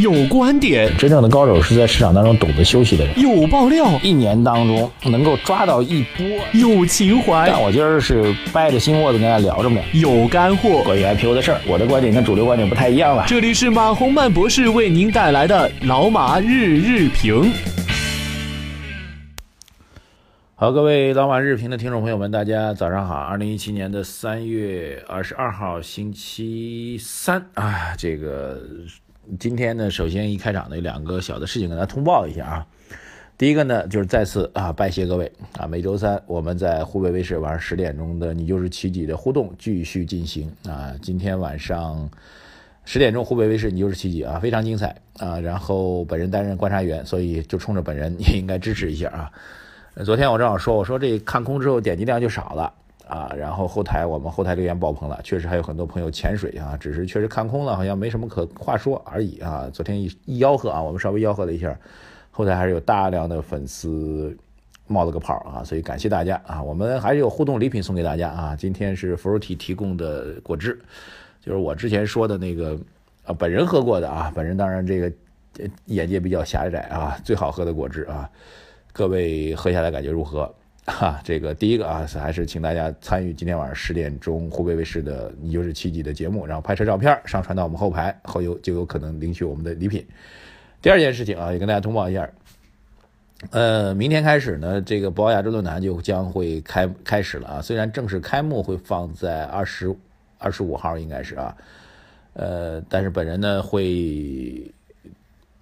有观点，真正的高手是在市场当中懂得休息的人。有爆料，一年当中能够抓到一波。有情怀，但我今儿是掰着心窝子跟大家聊着呢。有干货，关于 IPO 的事儿，我的观点跟主流观点不太一样了。这里是马洪曼博士为您带来的老马日日评。好，各位老马日评的听众朋友们，大家早上好。二零一七年的三月二十二号，星期三啊，这个今天呢，首先一开场呢，有两个小的事情跟大家通报一下啊。第一个呢，就是再次啊，拜谢各位啊，每周三我们在湖北卫视晚上十点钟的《你就是奇迹》的互动继续进行啊。今天晚上十点钟，湖北卫视《你就是奇迹》啊，非常精彩啊。然后本人担任观察员，所以就冲着本人也应该支持一下啊。昨天我正好说，我说这看空之后点击量就少了啊，然后后台我们后台留言爆棚了，确实还有很多朋友潜水啊，只是确实看空了，好像没什么可话说而已啊。昨天一一吆喝啊，我们稍微吆喝了一下，后台还是有大量的粉丝冒了个泡啊，所以感谢大家啊，我们还是有互动礼品送给大家啊。今天是福如体提供的果汁，就是我之前说的那个啊，本人喝过的啊，本人当然这个眼界比较狭窄啊，最好喝的果汁啊。各位喝下来感觉如何？哈，这个第一个啊，还是请大家参与今天晚上十点钟湖北卫视的《你就是奇迹》的节目，然后拍摄照片上传到我们后排，后有就有可能领取我们的礼品。第二件事情啊，也跟大家通报一下，呃，明天开始呢，这个博鳌亚洲论坛就将会开开始了啊。虽然正式开幕会放在二十二十五号，应该是啊，呃，但是本人呢会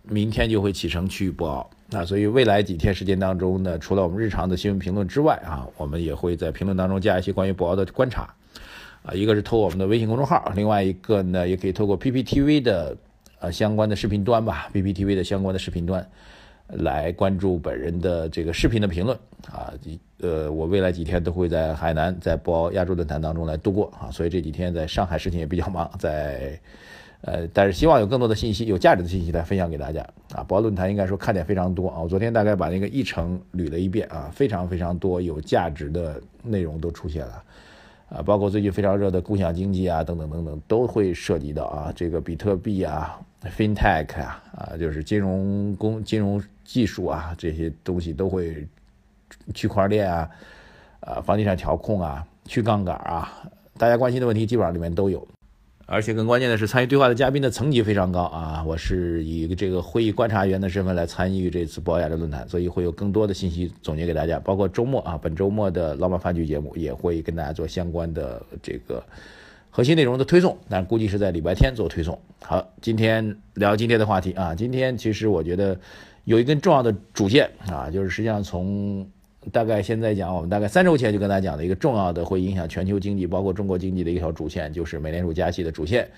明天就会启程去博鳌。那所以未来几天时间当中呢，除了我们日常的新闻评论之外啊，我们也会在评论当中加一些关于博鳌的观察，啊，一个是透过我们的微信公众号，另外一个呢也可以透过 PPTV 的呃相关的视频端吧，PPTV 的相关的视频端来关注本人的这个视频的评论啊，呃，我未来几天都会在海南在博鳌亚洲论坛当中来度过啊，所以这几天在上海事情也比较忙，在。呃，但是希望有更多的信息，有价值的信息来分享给大家啊！博鳌论坛应该说看点非常多啊！我昨天大概把那个议程捋了一遍啊，非常非常多有价值的内容都出现了啊，包括最近非常热的共享经济啊，等等等等都会涉及到啊，这个比特币啊、FinTech 啊啊，就是金融工、金融技术啊这些东西都会，区块链啊、啊房地产调控啊、去杠杆啊，大家关心的问题基本上里面都有。而且更关键的是，参与对话的嘉宾的层级非常高啊！我是以这个会议观察员的身份来参与这次博雅的论坛，所以会有更多的信息总结给大家。包括周末啊，本周末的老马饭局节目也会跟大家做相关的这个核心内容的推送，但估计是在礼拜天做推送。好，今天聊今天的话题啊，今天其实我觉得有一根重要的主线啊，就是实际上从。大概现在讲，我们大概三周前就跟大家讲的一个重要的会影响全球经济，包括中国经济的一条主线，就是美联储加息的主线，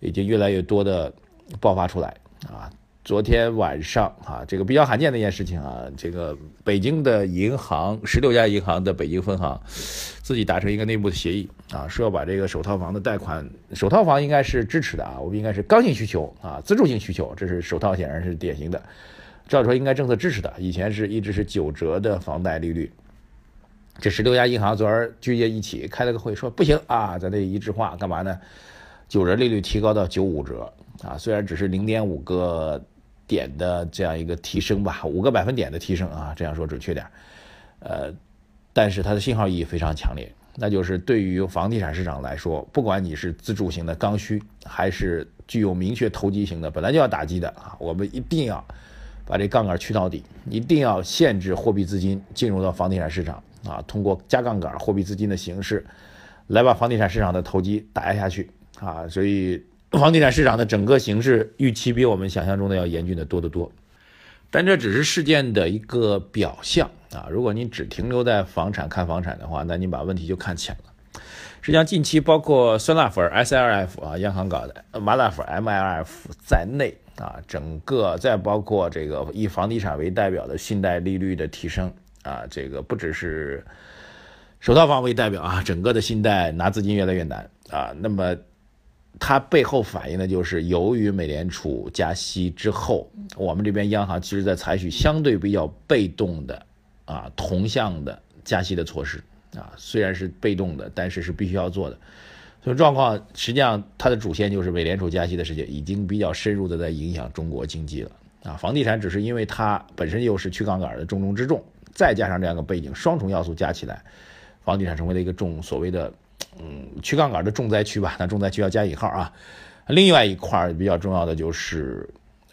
已经越来越多的爆发出来啊。昨天晚上啊，这个比较罕见的一件事情啊，这个北京的银行十六家银行的北京分行自己达成一个内部的协议啊，说要把这个首套房的贷款，首套房应该是支持的啊，我们应该是刚性需求啊，自助性需求，这是首套显然是典型的。照说应该政策支持的，以前是一直是九折的房贷利率。这十六家银行昨儿聚在一起开了个会，说不行啊，咱得一致化，干嘛呢？九折利率提高到九五折啊，虽然只是零点五个点的这样一个提升吧，五个百分点的提升啊，这样说准确点。呃，但是它的信号意义非常强烈，那就是对于房地产市场来说，不管你是自住型的刚需，还是具有明确投机型的，本来就要打击的啊，我们一定要。把这杠杆去到底，一定要限制货币资金进入到房地产市场啊！通过加杠杆、货币资金的形式，来把房地产市场的投机打压下去啊！所以，房地产市场的整个形势预期比我们想象中的要严峻的多得多。但这只是事件的一个表象啊！如果你只停留在房产看房产的话，那你把问题就看浅了。实际上，近期包括酸辣粉 SLF 啊，央行搞的麻辣粉 MLF 在内。啊，整个再包括这个以房地产为代表的信贷利率的提升啊，这个不只是首套房为代表啊，整个的信贷拿资金越来越难啊。那么它背后反映的就是，由于美联储加息之后，我们这边央行其实在采取相对比较被动的啊同向的加息的措施啊，虽然是被动的，但是是必须要做的。这种状况实际上它的主线就是美联储加息的事情已经比较深入的在影响中国经济了啊。房地产只是因为它本身又是去杠杆的重中之重，再加上这样一个背景，双重要素加起来，房地产成为了一个重所谓的嗯去杠杆的重灾区吧。那重灾区要加引号啊。另外一块比较重要的就是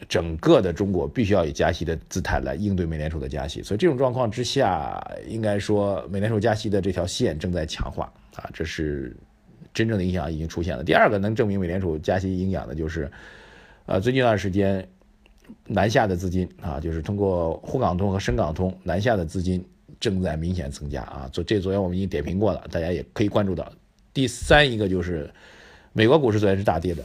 整个的中国必须要以加息的姿态来应对美联储的加息，所以这种状况之下，应该说美联储加息的这条线正在强化啊，这是。真正的影响已经出现了。第二个能证明美联储加息影响的，就是，呃，最近一段时间南下的资金啊，就是通过沪港通和深港通南下的资金正在明显增加啊。昨这昨天我们已经点评过了，大家也可以关注到。第三一个就是美国股市昨天是大跌的，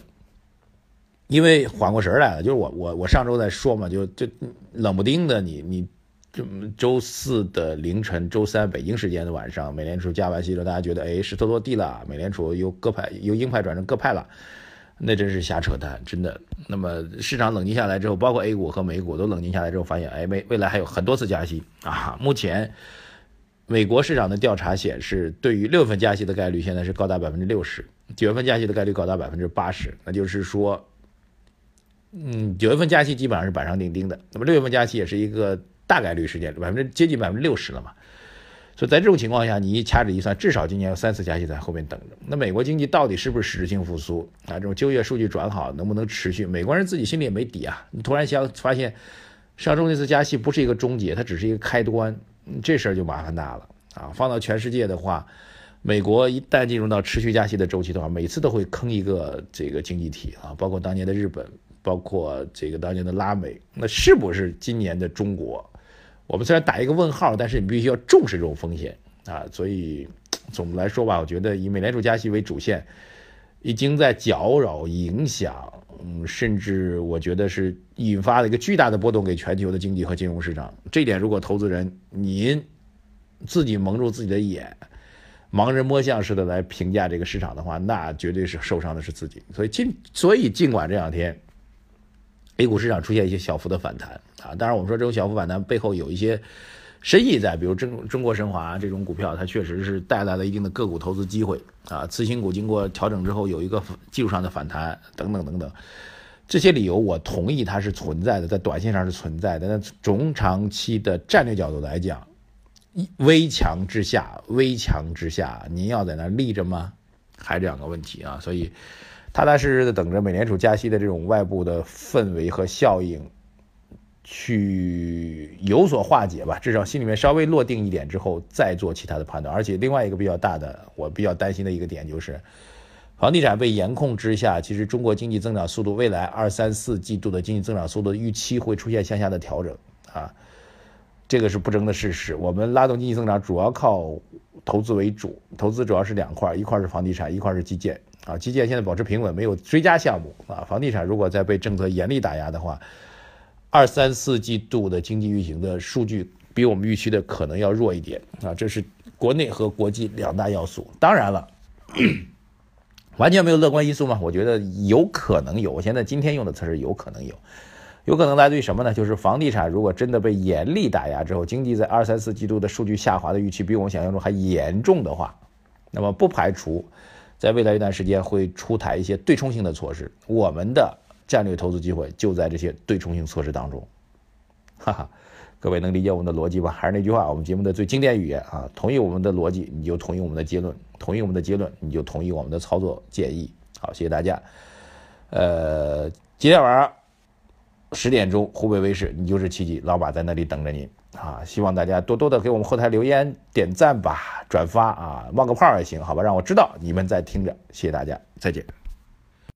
因为缓过神来了。就是我我我上周在说嘛，就就冷不丁的你你。周四的凌晨，周三北京时间的晚上，美联储加完息之后，大家觉得哎，石头落地了，美联储由鸽派由鹰派转成鸽派了，那真是瞎扯淡，真的。那么市场冷静下来之后，包括 A 股和美股都冷静下来之后，发现哎，未未来还有很多次加息啊。目前美国市场的调查显示，对于六月份加息的概率现在是高达百分之六十，九月份加息的概率高达百分之八十，那就是说，嗯，九月份加息基本上是板上钉钉的，那么六月份加息也是一个。大概率事件，百分之接近百分之六十了嘛，所以在这种情况下，你一掐指一算，至少今年有三次加息在后面等着。那美国经济到底是不是实质性复苏啊？这种就业数据转好，能不能持续？美国人自己心里也没底啊。你突然想发现，上周那次加息不是一个终结，它只是一个开端，这事儿就麻烦大了啊。放到全世界的话，美国一旦进入到持续加息的周期的话，每次都会坑一个这个经济体啊，包括当年的日本，包括这个当年的拉美，那是不是今年的中国？我们虽然打一个问号，但是你必须要重视这种风险啊！所以总的来说吧，我觉得以美联储加息为主线，已经在搅扰、影响，嗯，甚至我觉得是引发了一个巨大的波动给全球的经济和金融市场。这点，如果投资人您自己蒙住自己的眼，盲人摸象似的来评价这个市场的话，那绝对是受伤的是自己。所以尽所以尽管这两天。A 股市场出现一些小幅的反弹啊，当然我们说这种小幅反弹背后有一些深意在，比如中中国神华这种股票，它确实是带来了一定的个股投资机会啊。次新股经过调整之后有一个技术上的反弹等等等等，这些理由我同意它是存在的，在短线上是存在的。那中长期的战略角度来讲，一危墙之下，危墙之下，您要在那立着吗？还是两个问题啊，所以。踏踏实实的等着美联储加息的这种外部的氛围和效应，去有所化解吧。至少心里面稍微落定一点之后，再做其他的判断。而且另外一个比较大的，我比较担心的一个点就是，房地产被严控之下，其实中国经济增长速度，未来二三四季度的经济增长速度预期会出现向下的调整啊，这个是不争的事实。我们拉动经济增长主要靠投资为主，投资主要是两块，一块是房地产，一块是基建。啊，基建现在保持平稳，没有追加项目啊。房地产如果再被政策严厉打压的话，二三四季度的经济运行的数据比我们预期的可能要弱一点啊。这是国内和国际两大要素。当然了，完全没有乐观因素吗？我觉得有可能有。我现在今天用的词是有可能有，有可能来自于什么呢？就是房地产如果真的被严厉打压之后，经济在二三四季度的数据下滑的预期比我们想象中还严重的话，那么不排除。在未来一段时间会出台一些对冲性的措施，我们的战略投资机会就在这些对冲性措施当中，哈哈，各位能理解我们的逻辑吧？还是那句话，我们节目的最经典语言啊，同意我们的逻辑，你就同意我们的结论；同意我们的结论，你就同意我们的操作建议。好，谢谢大家。呃，今天晚上十点钟，湖北卫视，你就是奇迹，老马在那里等着您。啊，希望大家多多的给我们后台留言、点赞吧，转发啊，冒个泡也行，好吧，让我知道你们在听着，谢谢大家，再见。